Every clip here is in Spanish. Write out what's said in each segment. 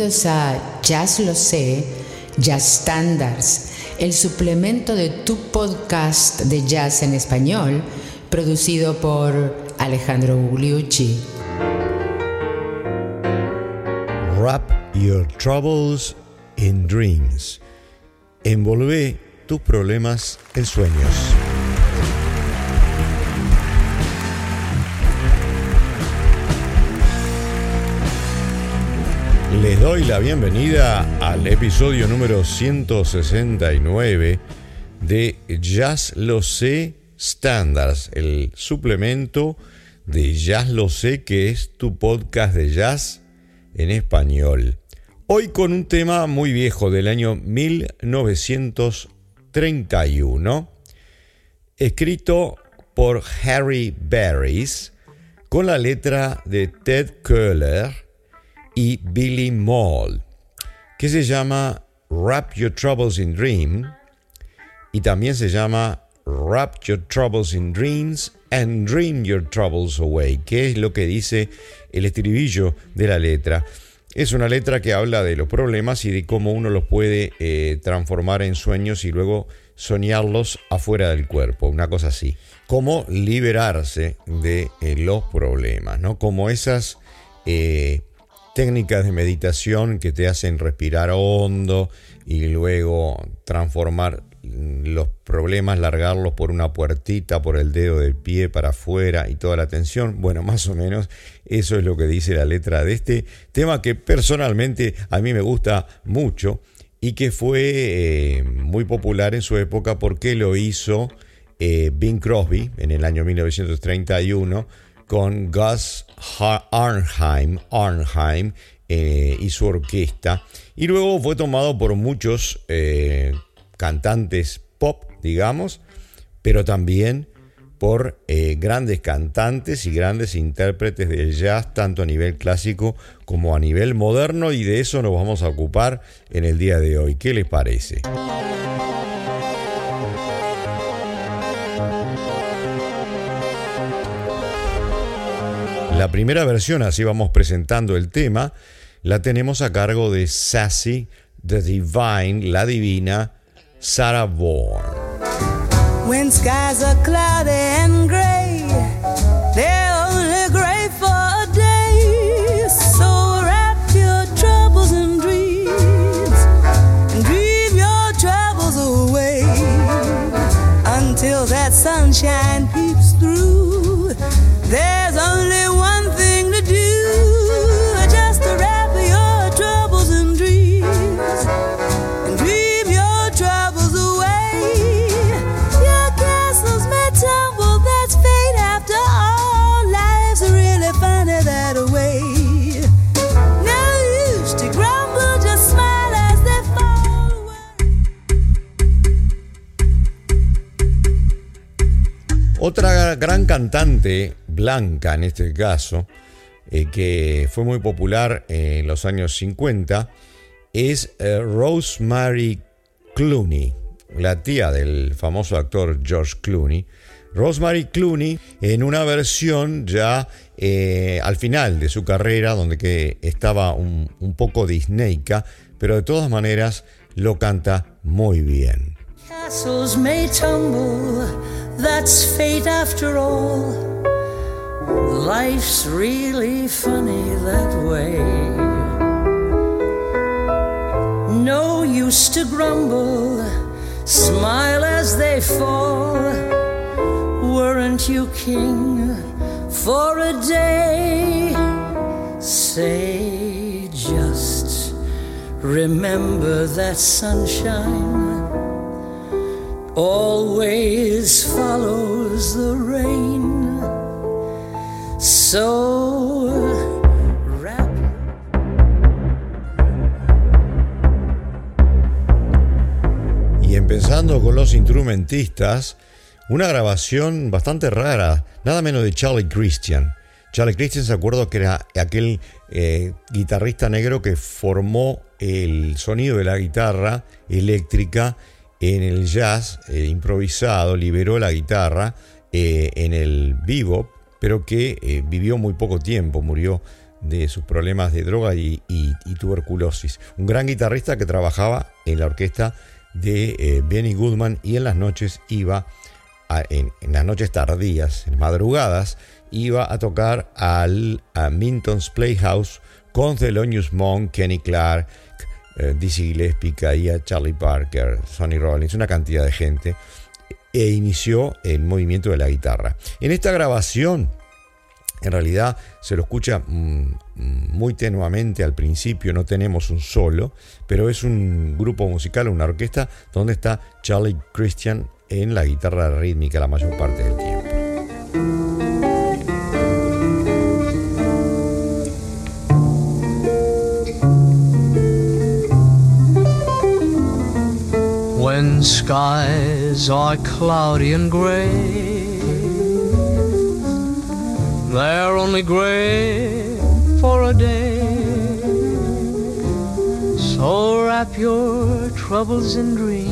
Bienvenidos a Jazz Lo Sé, Jazz Standards, el suplemento de tu podcast de jazz en español, producido por Alejandro Gugliucci. Wrap your troubles in dreams. Envolve tus problemas en sueños. Les doy la bienvenida al episodio número 169 de Jazz Lo Sé Standards, el suplemento de Jazz Lo Sé, que es tu podcast de jazz en español. Hoy con un tema muy viejo del año 1931, escrito por Harry Barris, con la letra de Ted Köhler y Billy Maul, que se llama Wrap Your Troubles in Dream y también se llama Wrap Your Troubles in Dreams and Dream Your Troubles Away, que es lo que dice el estribillo de la letra. Es una letra que habla de los problemas y de cómo uno los puede eh, transformar en sueños y luego soñarlos afuera del cuerpo, una cosa así. Cómo liberarse de eh, los problemas, ¿no? Como esas eh, técnicas de meditación que te hacen respirar hondo y luego transformar los problemas, largarlos por una puertita, por el dedo del pie para afuera y toda la tensión. Bueno, más o menos eso es lo que dice la letra de este tema que personalmente a mí me gusta mucho y que fue eh, muy popular en su época porque lo hizo eh, Bing Crosby en el año 1931 con Gus Arnheim, Arnheim eh, y su orquesta. Y luego fue tomado por muchos eh, cantantes pop, digamos, pero también por eh, grandes cantantes y grandes intérpretes del jazz, tanto a nivel clásico como a nivel moderno, y de eso nos vamos a ocupar en el día de hoy. ¿Qué les parece? La primera versión, así vamos presentando el tema, la tenemos a cargo de Sassy, The Divine, la divina, Sarah Vaughan. When skies are cloudy and gray, they're only gray for a day. So wrap your troubles in dreams and dream your troubles away until that sunshine peeps through. Gran cantante, blanca en este caso, eh, que fue muy popular en los años 50, es eh, Rosemary Clooney, la tía del famoso actor George Clooney. Rosemary Clooney en una versión ya eh, al final de su carrera, donde que estaba un, poco disneyca, pero de todas maneras lo canta muy bien. Castles may tumble, that's fate after all. Life's really funny that way. No use to grumble, smile as they fall. Weren't you king for a day? Say just remember that sunshine always follows the rain. So Y empezando con los instrumentistas, una grabación bastante rara, nada menos de Charlie Christian. Charlie Christian se acuerdo que era aquel eh, guitarrista negro que formó el sonido de la guitarra eléctrica en el jazz eh, improvisado, liberó la guitarra eh, en el vivo, pero que eh, vivió muy poco tiempo, murió de sus problemas de droga y, tuberculosis. Un gran guitarrista que trabajaba en la orquesta de Benny Goodman y en las noches iba, en, las noches tardías, en madrugadas, iba a tocar al a Minton's Playhouse con Thelonious Monk, Kenny Clark, eh, Dizzy Gillespie, caía Charlie Parker, Sonny Rollins, una cantidad de gente, e inició el movimiento de la guitarra. En esta grabación, en realidad se lo escucha mm, muy tenuamente al principio, no tenemos un solo, pero es un grupo musical, una orquesta, donde está Charlie Christian en la guitarra rítmica la mayor parte del tiempo. Skies are cloudy and gray. They're only gray for a day. So wrap your troubles in dreams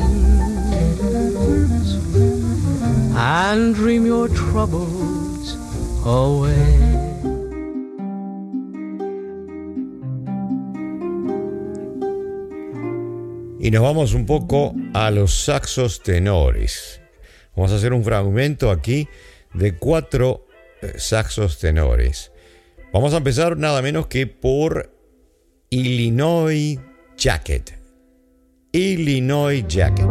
and dream your troubles away. Y nos vamos un poco a los saxos tenores. Vamos a hacer un fragmento aquí de cuatro eh, saxos tenores. Vamos a empezar nada menos que por Illinois Jacket. Illinois Jacket.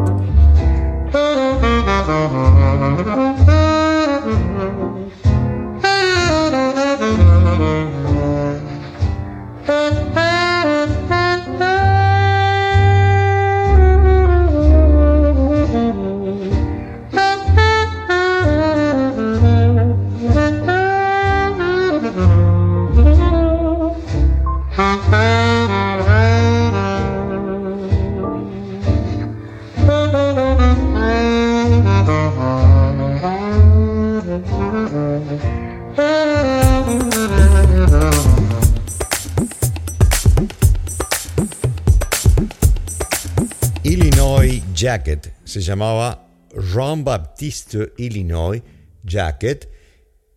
Jacket se llamaba Jean Baptiste Illinois Jacket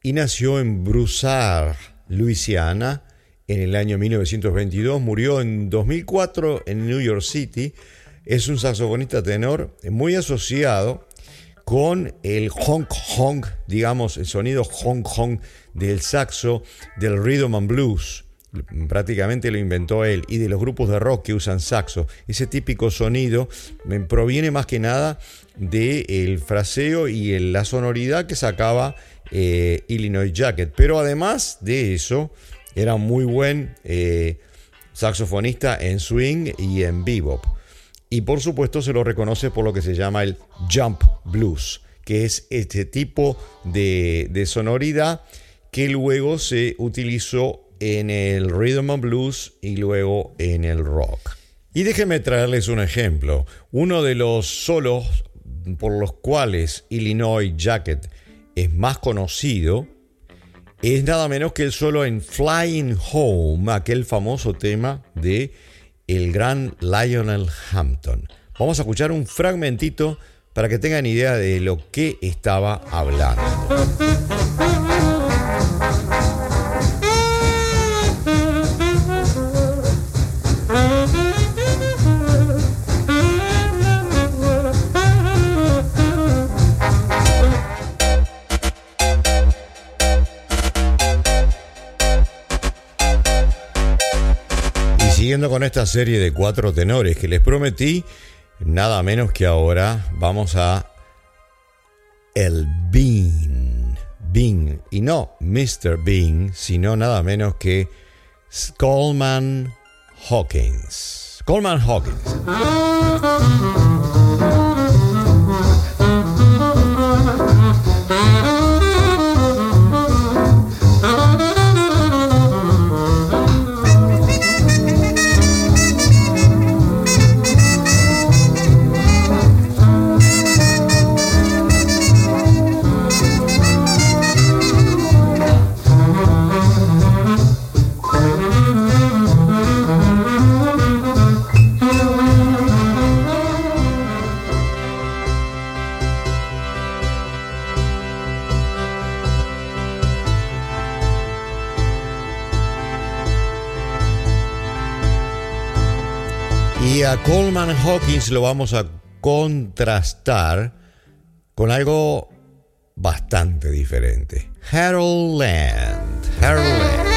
y nació en Broussard, Luisiana, en el año 1922. Murió en 2004 en New York City. Es un saxofonista tenor muy asociado con el honk honk, digamos, el sonido honk honk del saxo del rhythm and blues prácticamente lo inventó él, y de los grupos de rock que usan saxo. Ese típico sonido proviene más que nada del fraseo y la sonoridad que sacaba eh, Illinois Jacket. Pero además de eso, era muy buen eh, saxofonista en swing y en bebop. Y por supuesto se lo reconoce por lo que se llama el jump blues, que es este tipo de, de sonoridad que luego se utilizó en el rhythm and blues y luego en el rock. Y déjenme traerles un ejemplo. Uno de los solos por los cuales Illinois Jacket es más conocido es nada menos que el solo en Flying Home, aquel famoso tema de el gran Lionel Hampton. Vamos a escuchar un fragmentito para que tengan idea de lo que estaba hablando. Siguiendo con esta serie de cuatro tenores que les prometí, nada menos que ahora vamos a el Bean. Bean. Y no Mr. Bean, sino nada menos que Coleman Hawkins. Coleman Hawkins. A Coleman Hawkins lo vamos a contrastar con algo bastante diferente. Harold Land. Harold Land.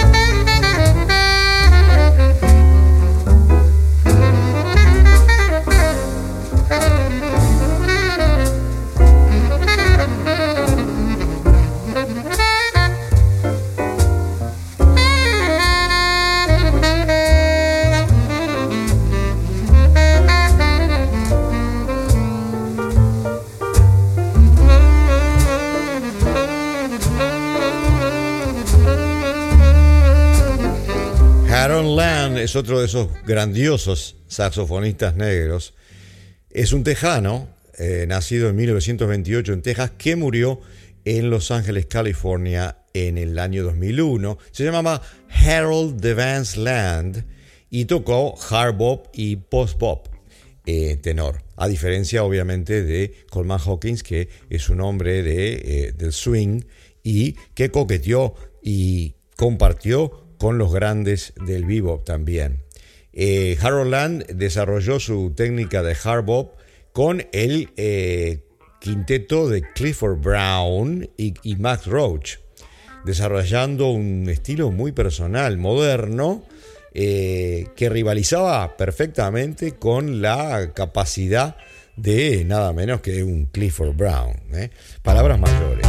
Es otro de esos grandiosos saxofonistas negros. Es un tejano, eh, nacido en 1928 en Texas, que murió en Los Ángeles, California, en el año 2001. Se llamaba Harold Devance Land y tocó hard bop y post bop eh, tenor. A diferencia, obviamente, de Coleman Hawkins, que es un hombre de, eh, del swing y que coqueteó y compartió con los grandes del bebop también. Eh, Harold Land desarrolló su técnica de hard bop con el eh, quinteto de Clifford Brown y, Max Roach, desarrollando un estilo muy personal, moderno, eh, que rivalizaba perfectamente con la capacidad de nada menos que un Clifford Brown. Palabras mayores.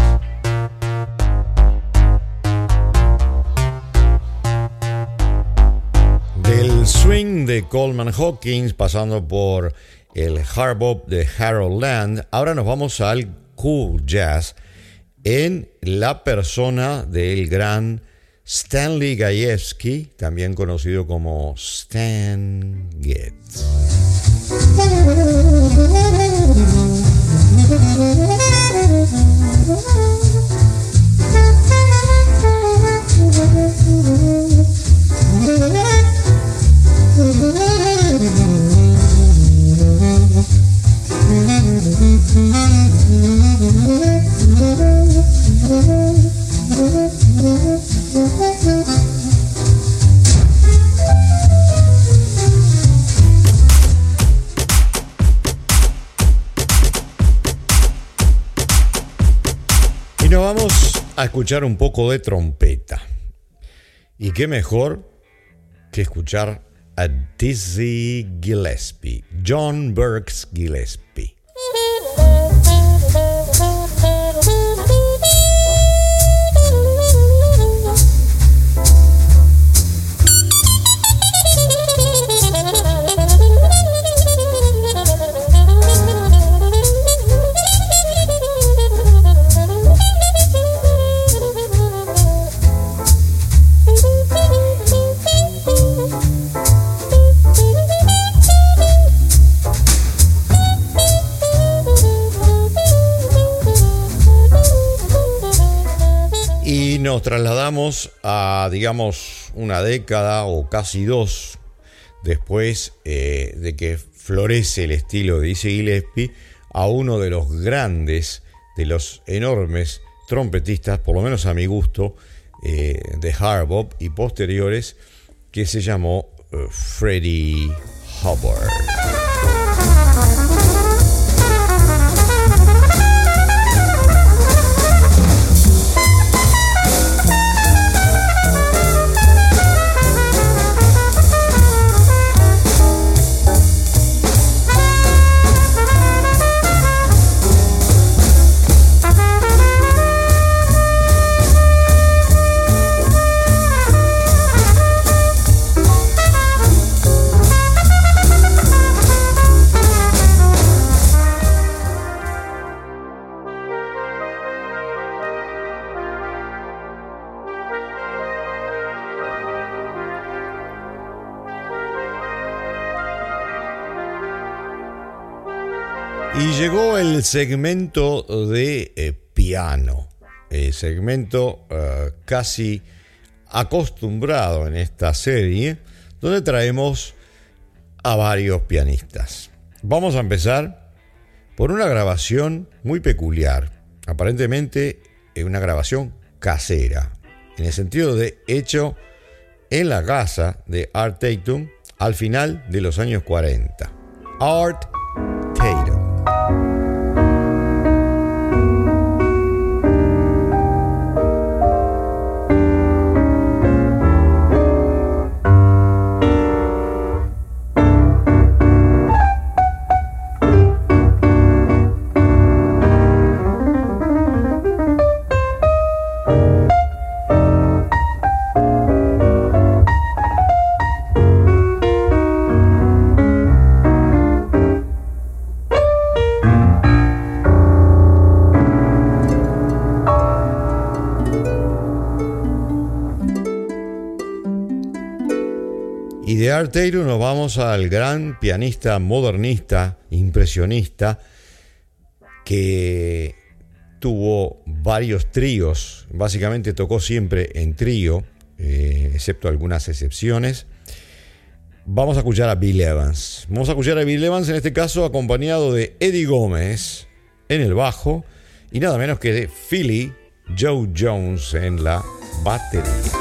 Swing de Coleman Hawkins, pasando por el hard bop de Harold Land, ahora nos vamos al cool jazz en la persona del gran Stanley Gajewski, también conocido como Stan Getz. Escuchar un poco de trompeta. Y qué mejor que escuchar a Dizzy Gillespie, John Burks Gillespie. A, digamos, una década o casi dos después eh, de que florece el estilo de Dizzy Gillespie a uno de los grandes, de los enormes trompetistas, por lo menos a mi gusto, eh, de hard bop y posteriores, que se llamó eh, Freddie Hubbard. Llegó el segmento de eh, piano, el segmento eh, casi acostumbrado en esta serie, donde traemos a varios pianistas. Vamos a empezar por una grabación muy peculiar, aparentemente una grabación casera, en el sentido de hecho en la casa de Art Tatum, al final de los años 40. Art Art nos vamos al gran pianista modernista, impresionista, que tuvo varios tríos, básicamente tocó siempre en trío, eh, excepto algunas excepciones. Vamos a escuchar a Bill Evans. Vamos a escuchar a Bill Evans en este caso acompañado de Eddie Gómez en el bajo y nada menos que de Philly Joe Jones en la batería.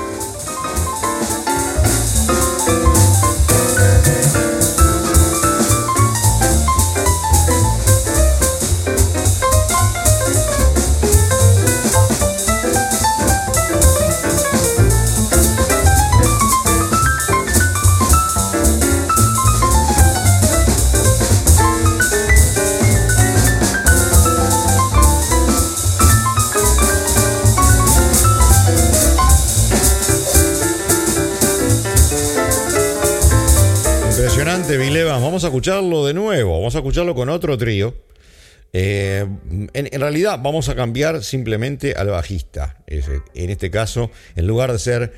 Vamos a escucharlo de nuevo, vamos a escucharlo con otro trío. Eh, en, realidad vamos a cambiar simplemente al bajista. en este caso, en lugar de ser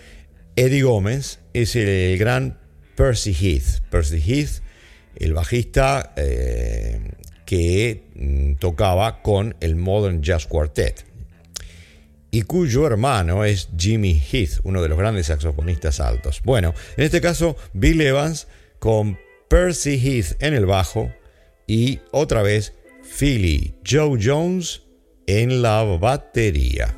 Eddie Gómez, es el gran Percy Heath. Percy Heath, el bajista eh, que mm, tocaba con el Modern Jazz Quartet y cuyo hermano es Jimmy Heath, uno de los grandes saxofonistas altos. Bueno, en este caso, Bill Evans con Percy Heath en el bajo y otra vez Philly Joe Jones en la batería.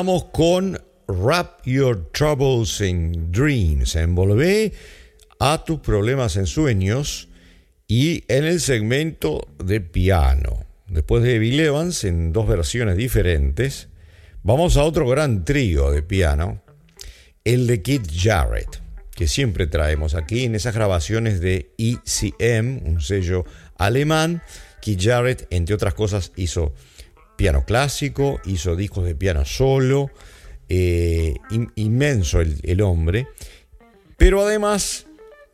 Con Wrap Your Troubles in Dreams. Envolvé a tus problemas en sueños y en el segmento de piano. Después de Bill Evans en dos versiones diferentes, vamos a otro gran trío de piano, el de Kit Jarrett, que siempre traemos aquí en esas grabaciones de ECM, un sello alemán. Kit Jarrett, entre otras cosas, hizo piano clásico, hizo discos de piano solo, eh, inmenso el, hombre, pero además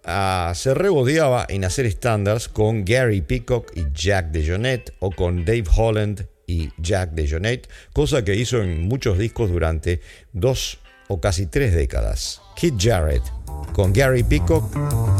ah, se regodeaba en hacer estándares con Gary Peacock y Jack DeJohnette o con Dave Holland y Jack DeJohnette, cosa que hizo en muchos discos durante dos o casi tres décadas. Kid Jarrett con Gary Peacock.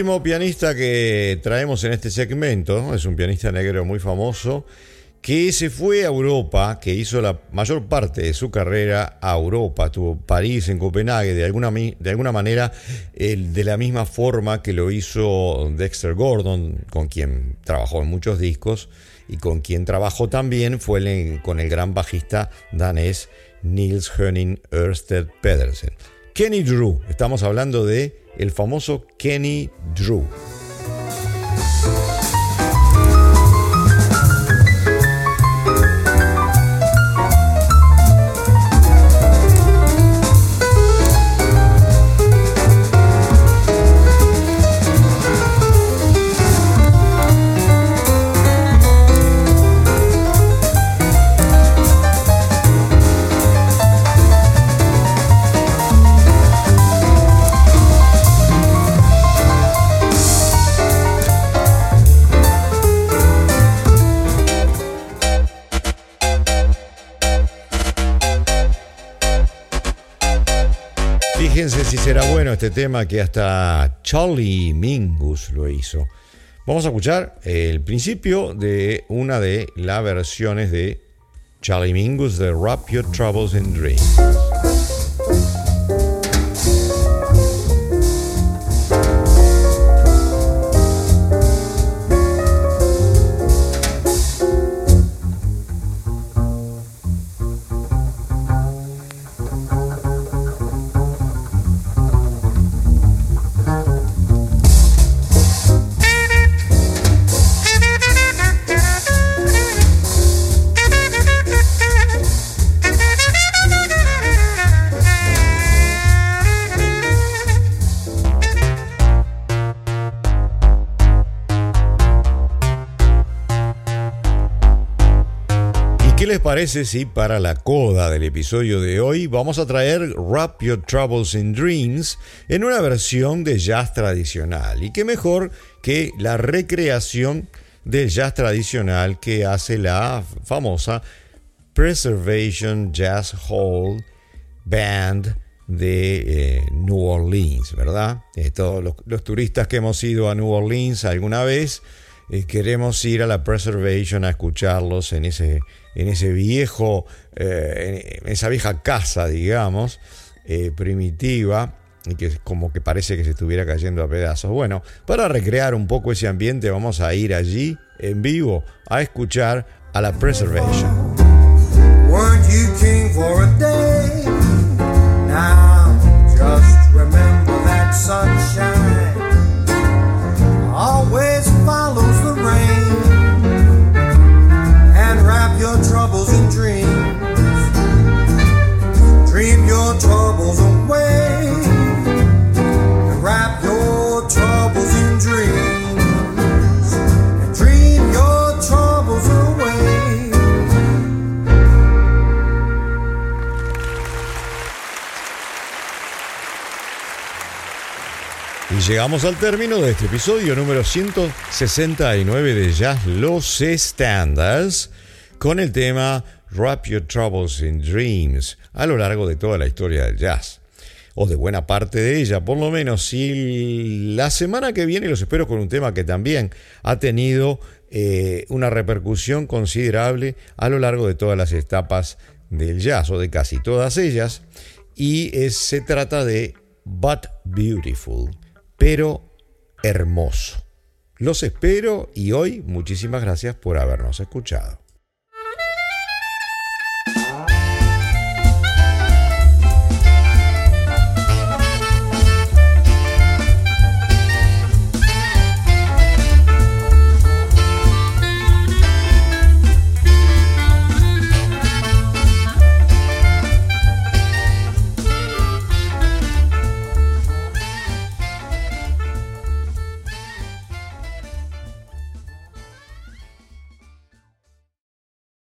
Último pianista que traemos en este segmento es un pianista negro muy famoso que se fue a Europa, que hizo la mayor parte de su carrera a Europa, tuvo París, en Copenhague, de alguna, de alguna manera de la misma forma que lo hizo Dexter Gordon, con quien trabajó en muchos discos, y con quien trabajó también fue con el gran bajista danés Nils Henning Ørsted Pedersen. Kenny Drew, estamos hablando de el famoso Kenny Drew. Este tema que hasta Charlie Mingus lo hizo. Vamos a escuchar el principio de una de las versiones de Charlie Mingus de Wrap Your Troubles in Dreams. Parece si para la coda del episodio de hoy vamos a traer Wrap Your Troubles in Dreams en una versión de jazz tradicional? Y qué mejor que la recreación del jazz tradicional que hace la famosa Preservation Jazz Hall Band de eh, New Orleans, ¿verdad? Eh, todos los, turistas que hemos ido a New Orleans alguna vez eh, queremos ir a la Preservation a escucharlos en ese en ese viejo, eh, en esa vieja casa, digamos, eh, primitiva, y que como que parece que se estuviera cayendo a pedazos. Bueno, para recrear un poco ese ambiente vamos a ir allí en vivo a escuchar a la Preservation. always troubles in dreams. Dream your troubles away. And wrap your troubles in dreams. And dream your troubles away. Y llegamos al término de este episodio número 169 de Jazz Los Standards con el tema Wrap Your Troubles in Dreams a lo largo de toda la historia del jazz. O de buena parte de ella, por lo menos. Y la semana que viene los espero con un tema que también ha tenido eh, una repercusión considerable a lo largo de todas las etapas del jazz, o de casi todas ellas. Y se trata de But Beautiful, pero hermoso. Los espero y hoy muchísimas gracias por habernos escuchado.